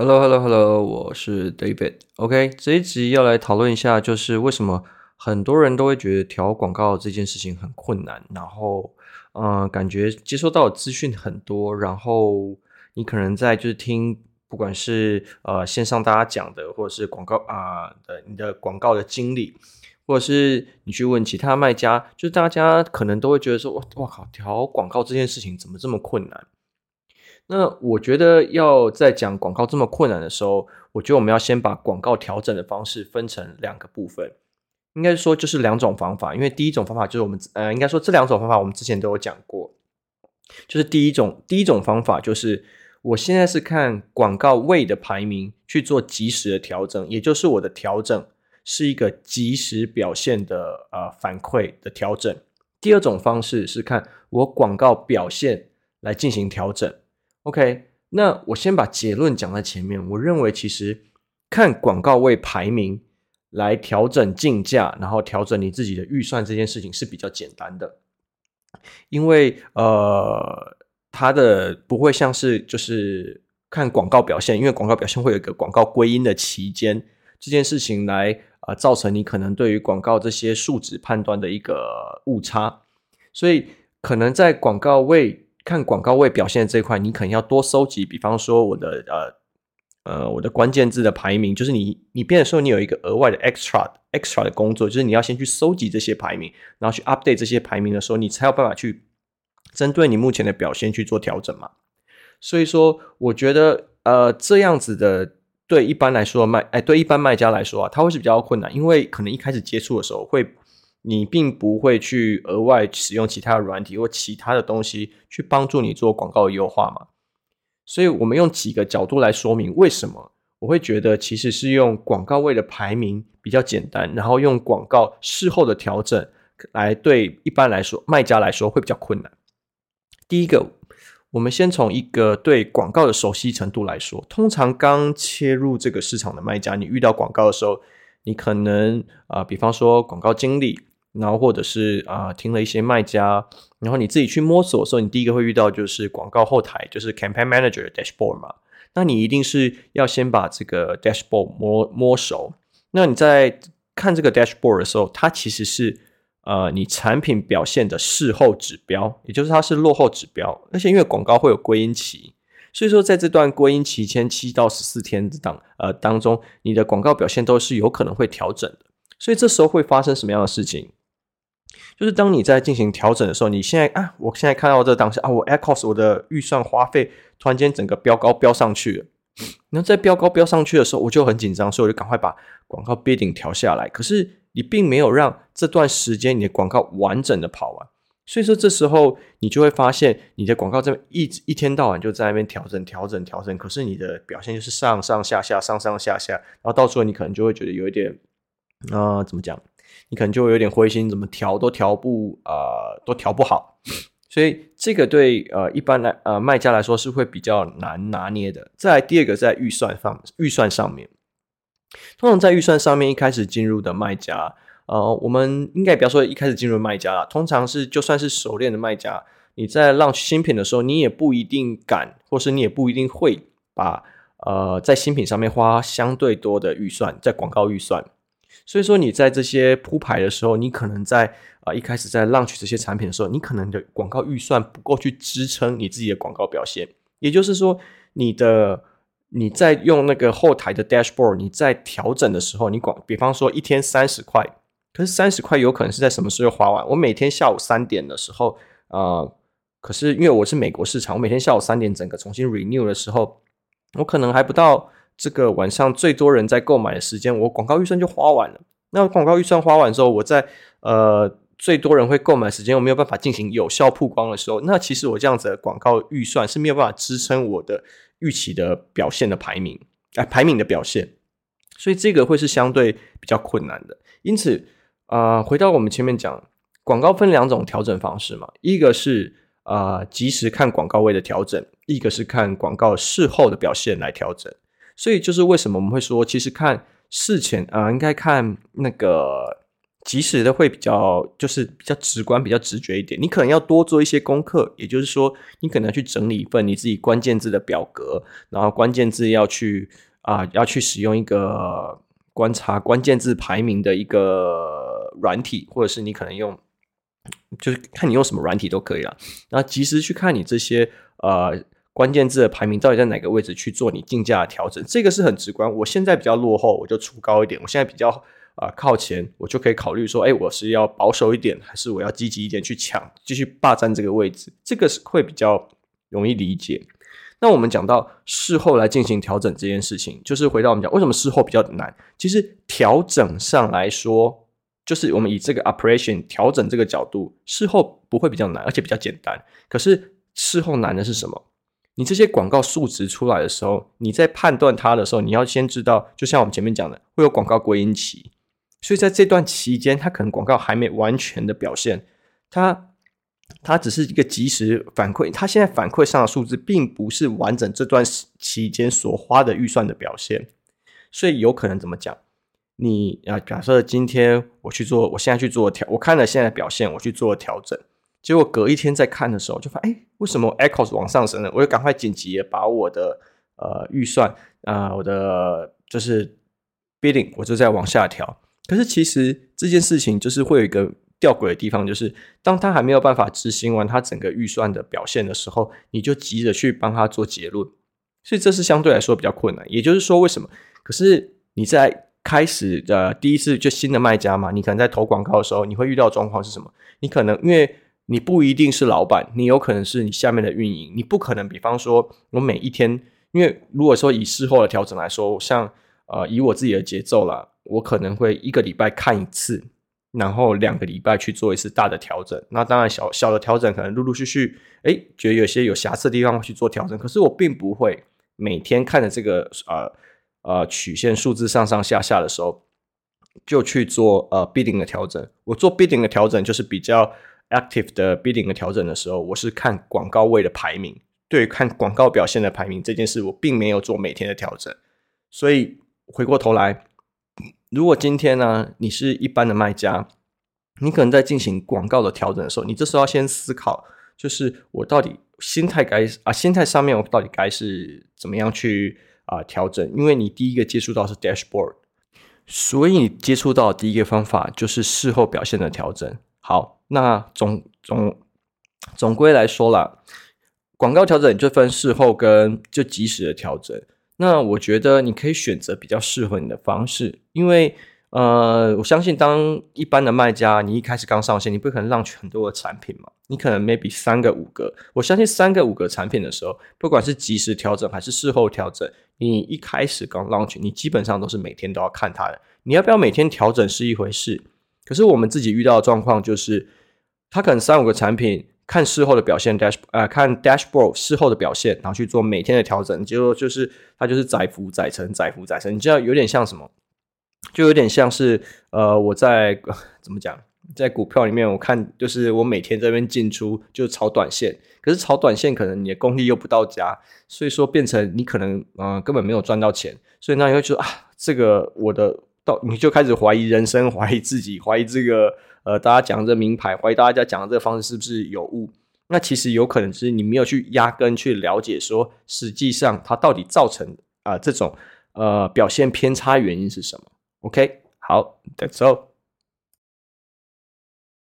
Hello，Hello，Hello，我是 David。OK，这一集要来讨论一下，就是为什么很多人都会觉得调广告这件事情很困难，然后，嗯、感觉接收到的资讯很多，然后你可能在就是听，不管是呃线上大家讲的，或者是广告啊的、你的广告的经历，或者是你去问其他卖家，就是大家可能都会觉得说，哇靠，调广告这件事情怎么这么困难？那我觉得要在讲广告这么困难的时候，我觉得我们要先把广告调整的方式分成两个部分，应该说就是两种方法。因为第一种方法就是我们呃，应该说这两种方法我们之前都有讲过，就是第一种第一种方法就是我现在是看广告位的排名去做及时的调整，也就是我的调整是一个即时表现的呃反馈的调整。第二种方式是看我广告表现来进行调整。OK，那我先把结论讲在前面。我认为其实看广告位排名来调整竞价，然后调整你自己的预算这件事情是比较简单的，因为呃，它的不会像是就是看广告表现，因为广告表现会有一个广告归因的期间，这件事情来啊、呃、造成你可能对于广告这些数值判断的一个误差，所以可能在广告位。看广告位表现的这一块，你可能要多收集，比方说我的呃呃我的关键字的排名，就是你你变的时候，你有一个额外的 extra extra 的工作，就是你要先去收集这些排名，然后去 update 这些排名的时候，你才有办法去针对你目前的表现去做调整嘛。所以说，我觉得呃这样子的对一般来说卖哎对一般卖家来说啊，他会是比较困难，因为可能一开始接触的时候会。你并不会去额外使用其他的软体或其他的东西去帮助你做广告优化嘛？所以我们用几个角度来说明为什么我会觉得其实是用广告位的排名比较简单，然后用广告事后的调整来对一般来说卖家来说会比较困难。第一个，我们先从一个对广告的熟悉程度来说，通常刚切入这个市场的卖家，你遇到广告的时候，你可能啊、比方说广告经理。然后或者是啊、听了一些卖家，然后你自己去摸索的时候，你第一个会遇到就是广告后台，就是 Campaign Manager 的 Dashboard 嘛。那你一定是要先把这个 Dashboard 摸摸熟。那你在看这个 Dashboard 的时候，它其实是呃你产品表现的事后指标，也就是它是落后指标。而且因为广告会有归因期，所以说在这段归因期前七到十四天当呃当中，你的广告表现都是有可能会调整的。所以这时候会发生什么样的事情？就是当你在进行调整的时候，你现在啊，我现在看到这当下啊，我 ad cost 我的预算花费突然间整个飙高飙上去了。然后在飙高飙上去的时候，我就很紧张，所以我就赶快把广告 bidding 调下来。可是你并没有让这段时间你的广告完整的跑完，所以说这时候你就会发现你的广告这边一直一天到晚就在那边调整调整调整，可是你的表现就是上上下下上上下下，然后到时候你可能就会觉得有一点啊、怎么讲？你可能就会有点灰心，怎么调都调不呃，都调不好，所以这个对呃一般来呃卖家来说是会比较难拿捏的。再来第二个在预算上，预算上面，通常在预算上面一开始进入的卖家，呃，我们应该不要说一开始进入卖家啦，通常是就算是熟练的卖家，你在 launch 新品的时候，你也不一定敢，或是你也不一定会把呃在新品上面花相对多的预算，在广告预算。所以说你在这些铺排的时候，你可能在啊、一开始在 launch 这些产品的时候，你可能的广告预算不够去支撑你自己的广告表现。也就是说，你的你在用那个后台的 dashboard，你在调整的时候，你广比方说一天三十块，可是三十块有可能是在什么时候花完？我每天下午三点的时候啊、呃，可是因为我是美国市场，我每天下午三点整个重新 renew 的时候，我可能还不到。这个晚上最多人在购买的时间，我广告预算就花完了。那广告预算花完之后，我在呃最多人会购买时间，我没有办法进行有效曝光的时候，那其实我这样子的广告预算是没有办法支撑我的预期的表现的排名，哎、排名的表现。所以这个会是相对比较困难的。因此，啊、呃，回到我们前面讲，广告分两种调整方式嘛，一个是啊、呃、即时看广告位的调整，一个是看广告事后的表现来调整。所以就是为什么我们会说，其实看事前啊、应该看那个及时的会比较就是比较直观、比较直觉一点。你可能要多做一些功课，也就是说，你可能要去整理一份你自己关键字的表格，然后关键字要去啊、要去使用一个观察关键字排名的一个软体，或者是你可能用，就是看你用什么软体都可以了。然后及时去看你这些呃。关键字的排名到底在哪个位置去做你竞价的调整？这个是很直观。我现在比较落后，我就出高一点；我现在比较啊、靠前，我就可以考虑说，哎，我是要保守一点，还是我要积极一点去抢，继续霸占这个位置？这个是会比较容易理解。那我们讲到事后来进行调整这件事情，就是回到我们讲为什么事后比较难？其实调整上来说，就是我们以这个 operation 调整这个角度，事后不会比较难，而且比较简单。可是事后难的是什么？你这些广告数值出来的时候，你在判断它的时候，你要先知道，就像我们前面讲的，会有广告归因期，所以在这段期间，它可能广告还没完全的表现，它它只是一个即时反馈，它现在反馈上的数字，并不是完整这段期间所花的预算的表现，所以有可能怎么讲？你啊，假设今天我去做，我现在去做调，我看了现在的表现，我去做调整。结果隔一天再看的时候，就发现哎，为什么 Echoes 往上升了？我就赶快紧急把我的呃预算啊、我的就是 bidding，我就在往下调。可是其实这件事情就是会有一个吊诡的地方，就是当他还没有办法执行完他整个预算的表现的时候，你就急着去帮他做结论，所以这是相对来说比较困难。也就是说，为什么？可是你在开始的第一次就新的卖家嘛，你可能在投广告的时候，你会遇到状况是什么？你可能因为你不一定是老板，你有可能是你下面的运营，你不可能。比方说，我每一天，因为如果说以事后的调整来说，像呃以我自己的节奏啦，我可能会一个礼拜看一次，然后两个礼拜去做一次大的调整。那当然小小的调整可能陆陆续续，诶，觉得有些有瑕疵的地方会去做调整。可是我并不会每天看着这个呃呃曲线数字上上下下的时候，就去做呃 b 点的调整。我做 b 点的调整就是比较。Active 的 bidding 的调整的时候，我是看广告位的排名，对，看广告表现的排名这件事，我并没有做每天的调整。所以回过头来，如果今天呢，你是一般的卖家，你可能在进行广告的调整的时候，你这时候要先思考，就是我到底心态该啊，心态上面我到底该是怎么样去啊调整？因为你第一个接触到是 dashboard，所以你接触到第一个方法就是事后表现的调整。好。那总总总归来说啦，广告调整就分事后跟就及时的调整。那我觉得你可以选择比较适合你的方式，因为呃，我相信当一般的卖家，你一开始刚上线，你不可能 launch 很多的产品嘛，你可能 maybe 三个五个。我相信三个五个产品的时候，不管是及时调整还是事后调整，你一开始刚 launch，你基本上都是每天都要看它的。你要不要每天调整是一回事，可是我们自己遇到的状况就是。他可能三五个产品看事后的表现，dash 呃看 dashboard 事后的表现，然后去做每天的调整，结果就是他就是载浮载沉，载浮载沉。你知道有点像什么？就有点像是呃我在 怎么讲，在股票里面我看就是我每天这边进出就炒短线，可是炒短线可能你的功力又不到家，所以说变成你可能呃根本没有赚到钱，所以那你会觉得啊这个我的到你就开始怀疑人生，怀疑自己，怀疑这个。呃，大家讲这名牌，怀疑大家讲的这个方式是不是有误？那其实有可能是你没有去压根去了解，说实际上它到底造成啊、这种呃表现偏差原因是什么？OK，好，That's all。